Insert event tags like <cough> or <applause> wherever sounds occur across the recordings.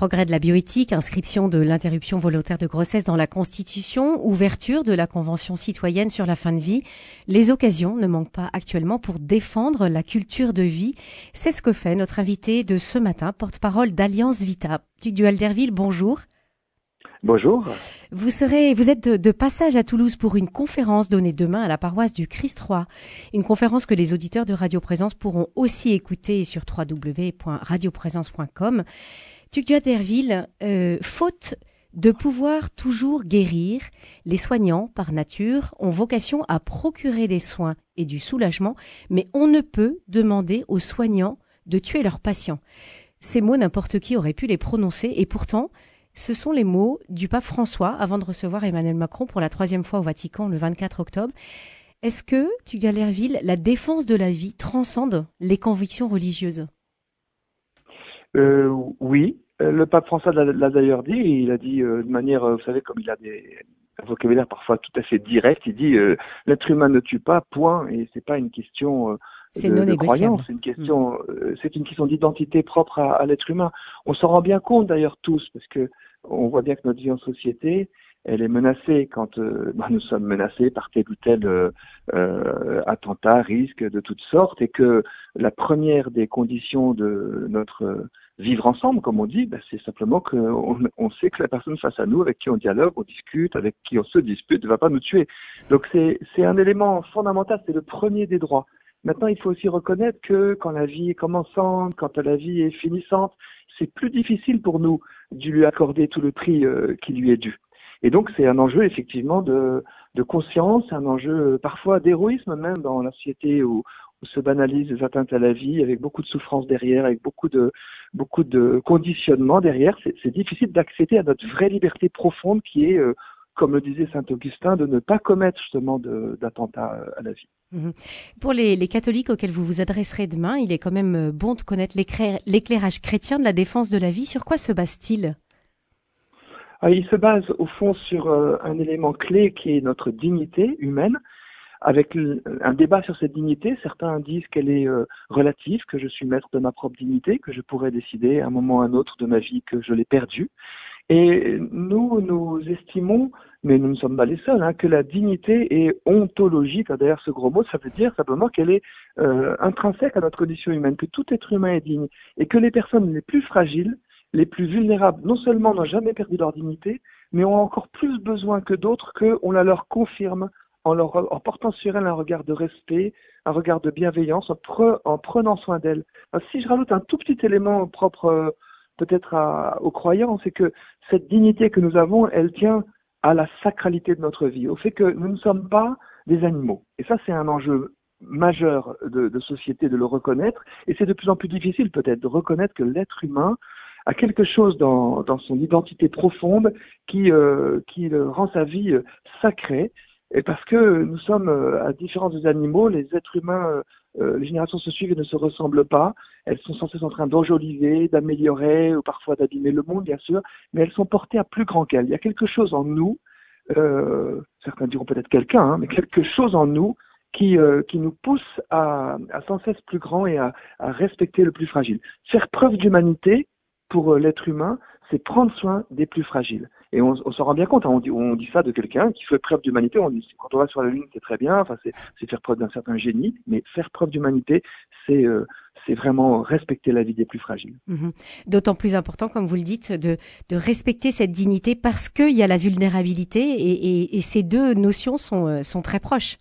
Progrès de la bioéthique, inscription de l'interruption volontaire de grossesse dans la Constitution, ouverture de la Convention citoyenne sur la fin de vie. Les occasions ne manquent pas actuellement pour défendre la culture de vie. C'est ce que fait notre invité de ce matin, porte-parole d'Alliance Vita. Duc du Alderville, bonjour. Bonjour. Vous serez, vous êtes de, passage à Toulouse pour une conférence donnée demain à la paroisse du Christ-Roi. Une conférence que les auditeurs de Radio Présence pourront aussi écouter sur www.radioprésence.com. Tuc d'Herville, euh, faute de pouvoir toujours guérir, les soignants, par nature, ont vocation à procurer des soins et du soulagement, mais on ne peut demander aux soignants de tuer leurs patients. Ces mots, n'importe qui aurait pu les prononcer, et pourtant, ce sont les mots du pape François avant de recevoir Emmanuel Macron pour la troisième fois au Vatican le 24 octobre. Est-ce que, Tuc la défense de la vie transcende les convictions religieuses? Euh, oui, euh, le pape François l'a d'ailleurs dit. Il a dit euh, de manière, vous savez, comme il a des un vocabulaire parfois tout à fait direct. Il dit l'être humain ne tue pas, point. Et c'est pas une question de, de croyance, c'est une question, c'est une question d'identité propre à, à l'être humain. On s'en rend bien compte d'ailleurs tous, parce que on voit bien que notre vie en société, elle est menacée quand euh, bah, nous sommes menacés par tel ou tel euh, euh, attentat, risque de toutes sortes, et que la première des conditions de notre vivre ensemble, comme on dit, bah, c'est simplement qu'on on sait que la personne face à nous, avec qui on dialogue, on discute, avec qui on se dispute, ne va pas nous tuer. Donc c'est un élément fondamental, c'est le premier des droits. Maintenant, il faut aussi reconnaître que quand la vie est commençante, quand la vie est finissante, c'est plus difficile pour nous de lui accorder tout le prix qui lui est dû. Et donc c'est un enjeu effectivement de, conscience, un enjeu euh, parfois d'héroïsme même dans la société où, se banalisent les atteintes à la vie, avec beaucoup de souffrance derrière, avec beaucoup de beaucoup conditionnement derrière. C'est difficile d'accéder à notre vraie liberté profonde qui est, euh, comme le disait saint Augustin, de ne pas commettre justement d'attentats euh, à la vie. Mhm. Pour les, les, catholiques auxquels vous vous adresserez demain, il est quand même bon de connaître l'éclairage chrétien de la défense de la vie. Sur quoi se base-t-il? Il se base au fond sur euh, un élément clé qui est notre dignité humaine, avec un débat sur cette dignité. Certains disent qu'elle est euh, relative, que je suis maître de ma propre dignité, que je pourrais décider à un moment ou à un autre de ma vie que je l'ai perdue. Et nous, nous estimons, mais nous ne sommes pas les seuls, hein, que la dignité est ontologique. D'ailleurs, ce gros mot, ça veut dire simplement qu'elle est euh, intrinsèque à notre condition humaine, que tout être humain est digne, et que les personnes les plus fragiles les plus vulnérables, non seulement n'ont jamais perdu leur dignité, mais ont encore plus besoin que d'autres qu'on la leur confirme en, leur, portant sur elles un regard de respect, un regard de bienveillance, en, en prenant soin d'elles. Si je rajoute un tout petit élément propre euh, peut-être aux croyants, c'est que cette dignité que nous avons, elle tient à la sacralité de notre vie, au fait que nous ne sommes pas des animaux. Et ça, c'est un enjeu majeur de société de le reconnaître, et c'est de plus en plus difficile peut-être de reconnaître que l'être humain a quelque chose dans, son identité profonde qui, euh, qui rend sa vie euh, sacrée. Et parce que nous sommes euh, à différents des animaux, les êtres humains, les générations se suivent et ne se ressemblent pas. Elles sont censées en train d'enjoliver, d'améliorer ou parfois d'abîmer le monde, bien sûr, mais elles sont portées à plus grand qu'elles. Il y a quelque chose en nous, certains diront peut-être quelqu'un, hein, mais quelque chose en nous qui, qui nous pousse à, à sans cesse plus grand et à, à respecter le plus fragile. Faire preuve d'humanité, pour euh, l'être humain, c'est prendre soin des plus fragiles. Et on, s'en rend bien compte, hein. on, dit, ça de quelqu'un qui fait preuve d'humanité, on dit quand on va sur la Lune, c'est très bien, enfin, c'est faire preuve d'un certain génie, mais faire preuve d'humanité, c'est euh, vraiment respecter la vie des plus fragiles. Mhm. D'autant plus important, comme vous le dites, de, respecter cette dignité parce qu'il y a la vulnérabilité et, ces deux notions sont, euh, sont très proches.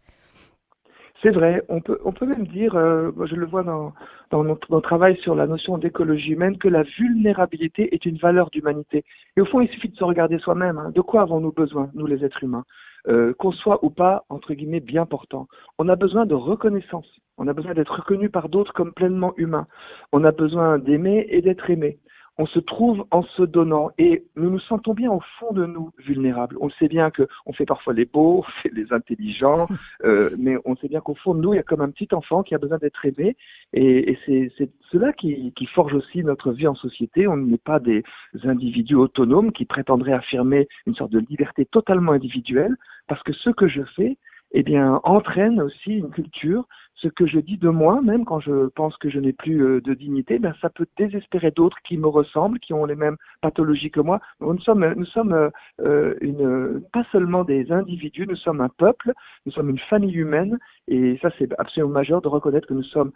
C'est vrai, on peut, on peut même dire, euh, je le vois dans, dans notre, travail sur la notion d'écologie humaine, que la vulnérabilité est une valeur d'humanité. Et au fond, il suffit de se regarder soi-même. Hein. De quoi avons-nous besoin, nous les êtres humains? Euh, Qu'on soit ou pas, entre guillemets, bien portant. On a besoin de reconnaissance. On a besoin d'être reconnu par d'autres comme pleinement humain. On a besoin d'aimer et d'être aimé on se trouve en se donnant et nous nous sentons bien au fond de nous vulnérables. On sait bien que on fait parfois les beaux, on fait les intelligents, <laughs> euh, mais on sait bien qu'au fond de nous, il y a comme un petit enfant qui a besoin d'être aimé et, et c'est cela qui, qui, forge aussi notre vie en société. On n'est pas des individus autonomes qui prétendraient affirmer une sorte de liberté totalement individuelle parce que ce que je fais, eh bien, entraîne aussi une culture, ce que je dis de moi, même quand je pense que je n'ai plus euh, de dignité, ben ça peut désespérer d'autres qui me ressemblent, qui ont les mêmes pathologies que moi. Nous sommes, nous sommes euh, euh, pas seulement des individus, nous sommes un peuple, nous sommes une famille humaine, et ça c'est absolument majeur de reconnaître que nous sommes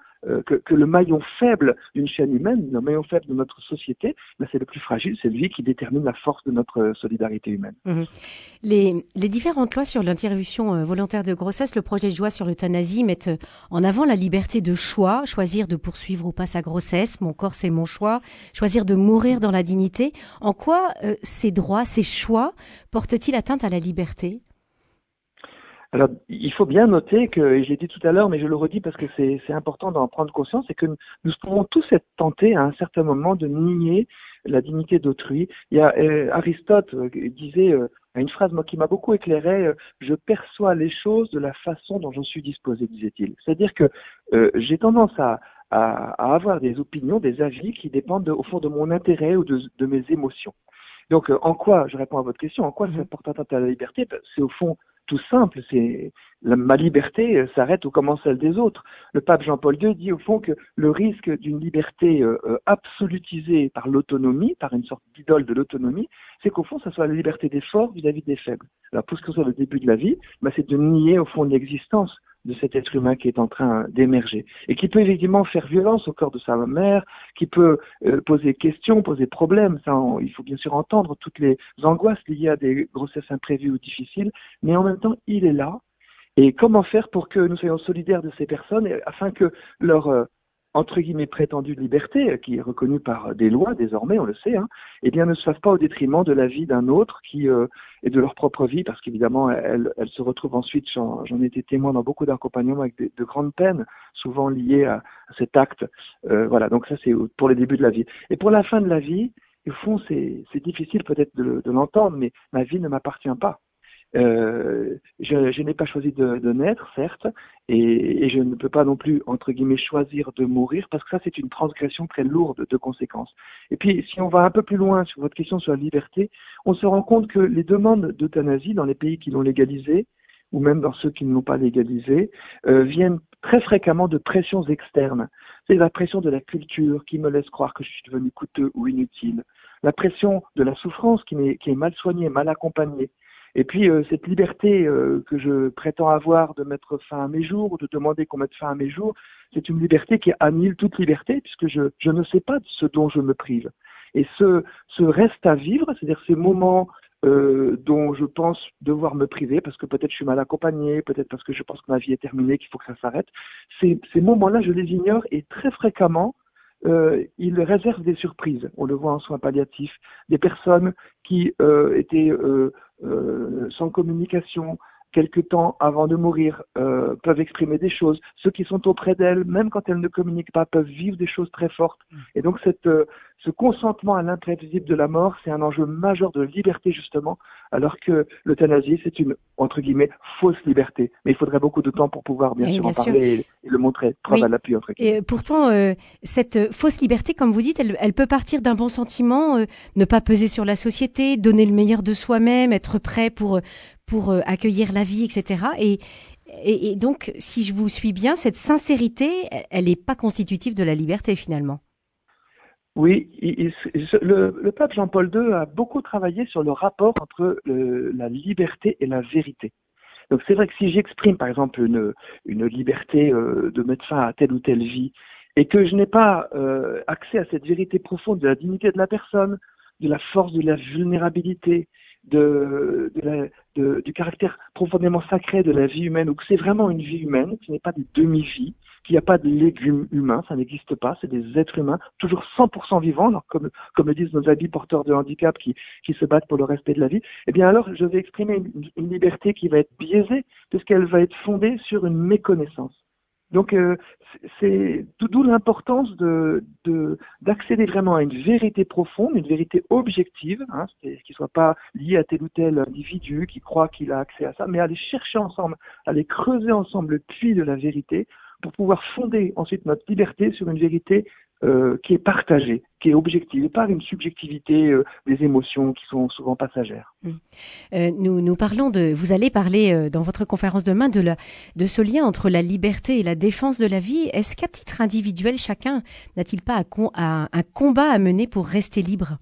que, le maillon faible d'une chaîne humaine, le maillon faible de notre société, ben c'est le plus fragile, c'est lui qui détermine la force de notre solidarité humaine. Mmh. Les, les, différentes lois sur l'interruption volontaire de grossesse, le projet de loi sur l'euthanasie mettent en avant la liberté de choix, choisir de poursuivre ou pas sa grossesse, mon corps c'est mon choix, choisir de mourir dans la dignité. En quoi euh, ces droits, ces choix portent-ils atteinte à la liberté? Alors, il faut bien noter que, et je l'ai dit tout à l'heure, mais je le redis parce que c'est important d'en prendre conscience, c'est que nous pouvons tous être tentés à un certain moment de nier la dignité d'autrui. Euh, Aristote euh, disait une phrase moi, qui m'a beaucoup éclairé, euh, je perçois les choses de la façon dont j'en suis disposé, disait-il. C'est-à-dire que euh, j'ai tendance à, à, avoir des opinions, des avis qui dépendent au fond de mon intérêt ou de, de mes émotions. Donc, euh, en quoi, je réponds à votre question, en quoi ça porte atteinte à la liberté? Ben, C'est au fond tout simple, c'est ma liberté euh, s'arrête où commence celle des autres. Le pape Jean-Paul II dit au fond que le risque d'une liberté euh, euh, absolutisée par l'autonomie, par une sorte d'idole de l'autonomie, c'est qu'au fond, ça soit la liberté des forts vis-à-vis des faibles. Alors, pour ce que soit le début de la vie, bah, c'est de nier au fond l'existence de cet être humain qui est en train d'émerger et qui peut effectivement faire violence au corps de sa mère, qui peut euh, poser questions, poser problèmes. Ça, il faut bien sûr entendre toutes les angoisses liées à des grossesses imprévues ou difficiles, mais en même temps, il est là. Et comment faire pour que nous soyons solidaires de ces personnes afin que leur euh, entre guillemets prétendue liberté, euh, qui est reconnue par des lois désormais, on le sait, hein, eh bien ne se fasse pas au détriment de la vie d'un autre qui euh, et de leur propre vie, parce qu'évidemment elles, elles, se retrouvent ensuite, j'en ai été témoin dans beaucoup d'accompagnements avec de grandes peines, souvent liées à, cet acte. Euh, voilà, donc ça c'est pour les débuts de la vie. Et pour la fin de la vie, au fond c'est difficile peut-être de, de l'entendre, mais ma vie ne m'appartient pas. Euh, je, je n'ai pas choisi de, de naître, certes, et, et, je ne peux pas non plus, entre guillemets, choisir de mourir, parce que ça, c'est une transgression très lourde de conséquences. Et puis, si on va un peu plus loin sur votre question sur la liberté, on se rend compte que les demandes d'euthanasie dans les pays qui l'ont légalisé, ou même dans ceux qui ne l'ont pas légalisé, euh, viennent très fréquemment de pressions externes. C'est la pression de la culture qui me laisse croire que je suis devenu coûteux ou inutile. La pression de la souffrance qui qui est mal soignée, mal accompagnée. Et puis euh, cette liberté euh, que je prétends avoir de mettre fin à mes jours ou de demander qu'on mette fin à mes jours, c'est une liberté qui annule toute liberté puisque je, je ne sais pas ce dont je me prive. Et ce, ce reste à vivre, c'est-à-dire ces moments euh, dont je pense devoir me priver parce que peut-être je suis mal accompagné, peut-être parce que je pense que ma vie est terminée, qu'il faut que ça s'arrête. Ces, ces moments-là, je les ignore et très fréquemment, euh, il réserve des surprises. On le voit en soins palliatifs, des personnes qui euh, étaient euh, euh sans communication, quelque temps avant de mourir, euh, peuvent exprimer des choses. Ceux qui sont auprès d'elles, même quand elles ne communiquent pas, peuvent vivre des choses très fortes. Mm. Et donc cette, euh, ce consentement à l'imprévisible de la mort, c'est un enjeu majeur de liberté justement, alors que l'euthanasie, c'est une, entre guillemets, fausse liberté. Mais il faudrait beaucoup de temps pour pouvoir bien sûr en parler et, le montrer, preuve à l'appui. Et pourtant, euh, cette fausse liberté, comme vous dites, elle, elle peut partir d'un bon sentiment, euh, ne pas peser sur la société, donner le meilleur de soi-même, être prêt pour pour euh, accueillir la vie, etc. Et, et, donc, si je vous suis bien, cette sincérité, elle n'est pas constitutive de la liberté finalement. Oui, le, pape Jean-Paul II a beaucoup travaillé sur le rapport entre la liberté et la vérité. Donc c'est vrai que si j'exprime par exemple une, une liberté euh, de mettre fin à telle ou telle vie et que je n'ai pas euh, accès à cette vérité profonde de la dignité de la personne, de la force de la vulnérabilité, de, du caractère profondément sacré de la vie humaine, ou que c'est vraiment une vie humaine, ce n'est pas des demi-vies, qu'il n'y a pas de légumes humains, ça n'existe pas, c'est des êtres humains, toujours 100% vivants, comme, comme le disent nos habits porteurs de handicap qui, qui se battent pour le respect de la vie, eh bien alors je vais exprimer une, une liberté qui va être biaisée, puisqu'elle va être fondée sur une méconnaissance. Donc euh, c'est d'où l'importance de d'accéder vraiment à une vérité profonde, une vérité objective, hein, qui soit pas liée à tel ou tel individu qui croit qu'il a accès à ça, mais aller chercher ensemble, aller creuser ensemble le puits de la vérité pour pouvoir fonder ensuite notre liberté sur une vérité euh, qui est partagée, qui est objective, et pas une subjectivité euh, des émotions qui sont souvent passagères. Mmh. Euh, nous, nous parlons de, vous allez parler dans votre conférence demain de, la, de ce lien entre la liberté et la défense de la vie. Est-ce qu'à titre individuel, chacun n'a-t-il pas un, un combat à mener pour rester libre?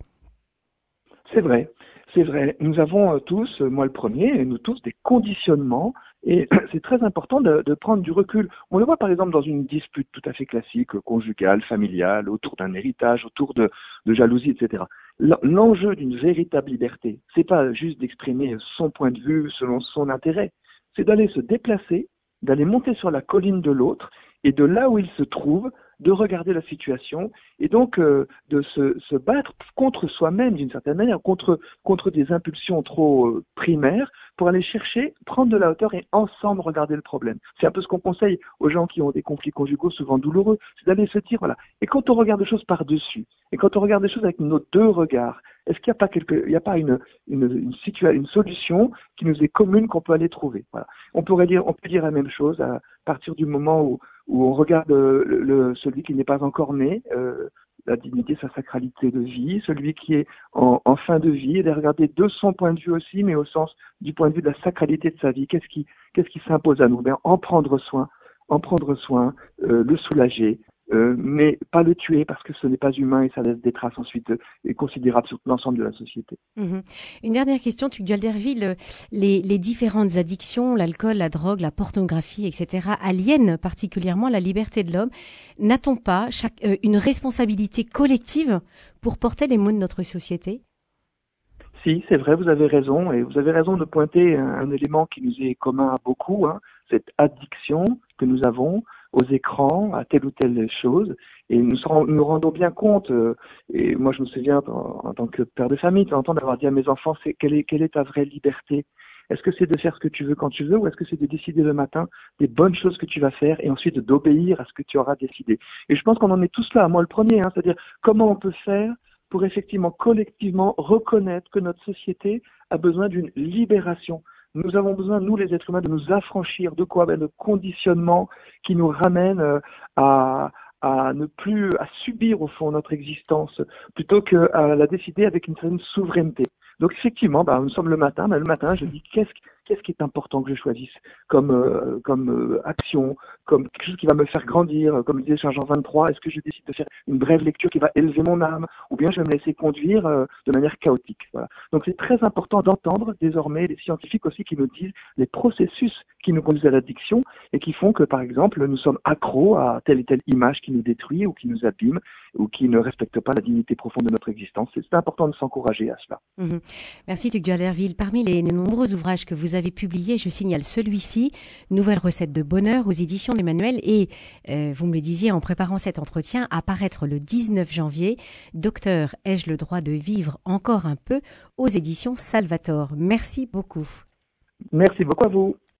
C'est vrai. C'est vrai, nous avons tous, moi le premier, nous tous des conditionnements et <clears throat> c'est très important de, de, prendre du recul. On le voit par exemple dans une dispute tout à fait classique, conjugale, familiale, autour d'un héritage, autour de, de jalousie, etc. L'enjeu d'une véritable liberté, c'est pas juste d'exprimer son point de vue selon son intérêt, c'est d'aller se déplacer, d'aller monter sur la colline de l'autre et de là où il se trouve, de regarder la situation et donc euh, de se, se, battre contre soi-même d'une certaine manière, contre, contre des impulsions trop euh, primaires pour aller chercher, prendre de la hauteur et ensemble regarder le problème. C'est un peu ce qu'on conseille aux gens qui ont des conflits conjugaux souvent douloureux, c'est d'aller se dire, voilà, et quand on regarde les choses par-dessus, et quand on regarde les choses avec nos deux regards, est-ce qu'il n'y a pas quelque, il n'y a pas une, une, une, une solution qui nous est commune qu'on peut aller trouver? Voilà. On pourrait dire, on peut dire la même chose à partir du moment où, où on regarde le, le celui qui n'est pas encore né, euh, la dignité, sa sacralité de vie, celui qui est en, fin de vie, et de regarder de son point de vue aussi, mais au sens du point de vue de la sacralité de sa vie. Qu'est-ce qui, qu'est-ce qui s'impose à nous? Ben, En prendre soin, en prendre soin, euh, le soulager, euh, mais pas le tuer parce que ce n'est pas humain et ça laisse des traces ensuite euh, considérables sur l'ensemble de la société. Mmh. Une dernière question, tu Derville, euh, les, les différentes addictions, l'alcool, la drogue, la pornographie, etc., aliènent particulièrement la liberté de l'homme. N'a-t-on pas chaque, euh, une responsabilité collective pour porter les maux de notre société? Si, c'est vrai, vous avez raison, et vous avez raison de pointer un, un élément qui nous est commun à beaucoup, hein, cette addiction que nous avons aux écrans, à telle ou telle chose. Et nous nous rendons bien compte, euh, et moi je me souviens en, tant que père de famille, de temps d'avoir dit à mes enfants, c'est quelle est, quelle est ta vraie liberté? Est-ce que c'est de faire ce que tu veux quand tu veux, ou est-ce que c'est de décider le matin des bonnes choses que tu vas faire, et ensuite d'obéir à ce que tu auras décidé? Et je pense qu'on en est tous là, moi le premier, hein, c'est-à-dire comment on peut faire pour effectivement collectivement reconnaître que notre société a besoin d'une libération nous avons besoin, nous les êtres humains, de nous affranchir de quoi? Ben, De conditionnement qui nous ramène euh, à, à ne plus à subir au fond notre existence plutôt qu'à la décider avec une certaine souveraineté. Donc effectivement, bah, nous sommes le matin, bah, le matin je dis qu'est-ce qu'est-ce qui est important que je choisisse comme euh, comme euh, action, comme quelque chose qui va me faire grandir, comme disait Saint Jean 23, est-ce que je décide de faire une brève lecture qui va élever mon âme, ou bien je vais me laisser conduire euh, de manière chaotique. Donc c'est très important d'entendre désormais les scientifiques aussi qui nous disent les processus qui nous conduisent à l'addiction et qui font que par exemple nous sommes accros à telle et telle image qui nous détruit ou qui nous abîme ou qui ne respecte pas la dignité profonde de notre existence. C'est important de s'encourager à cela. Mmh. Merci Duc Dualerville. Parmi les nombreux ouvrages que vous avez publiés, je signale celui-ci, Nouvelle recette de bonheur aux éditions d'Emmanuel et euh, vous me le disiez en préparant cet entretien, apparaître le 19 janvier, Docteur, ai-je le droit de vivre encore un peu aux éditions Salvatore. Merci beaucoup. Merci beaucoup à vous.